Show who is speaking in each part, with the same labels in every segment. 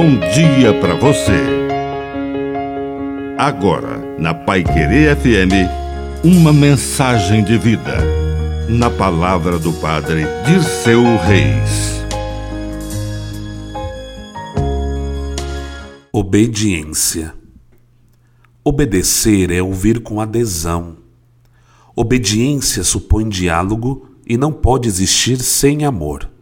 Speaker 1: bom dia para você. Agora, na Pai Querer FM, uma mensagem de vida. Na palavra do Padre de seu Reis.
Speaker 2: Obediência. Obedecer é ouvir com adesão. Obediência supõe diálogo e não pode existir sem amor.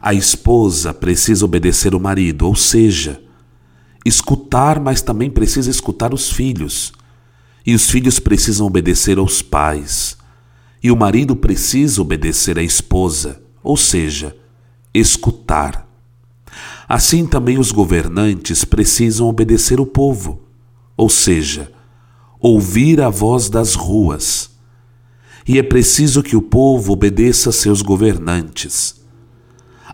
Speaker 2: A esposa precisa obedecer o marido, ou seja, escutar, mas também precisa escutar os filhos. E os filhos precisam obedecer aos pais. E o marido precisa obedecer à esposa, ou seja, escutar. Assim também os governantes precisam obedecer o povo, ou seja, ouvir a voz das ruas. E é preciso que o povo obedeça a seus governantes.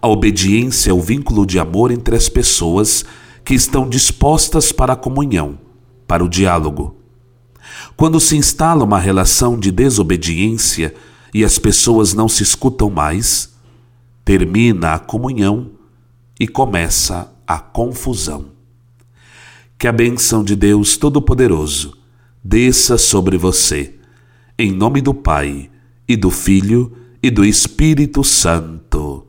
Speaker 2: A obediência é o vínculo de amor entre as pessoas que estão dispostas para a comunhão, para o diálogo. Quando se instala uma relação de desobediência e as pessoas não se escutam mais, termina a comunhão e começa a confusão. Que a bênção de Deus Todo-Poderoso desça sobre você, em nome do Pai, e do Filho, e do Espírito Santo.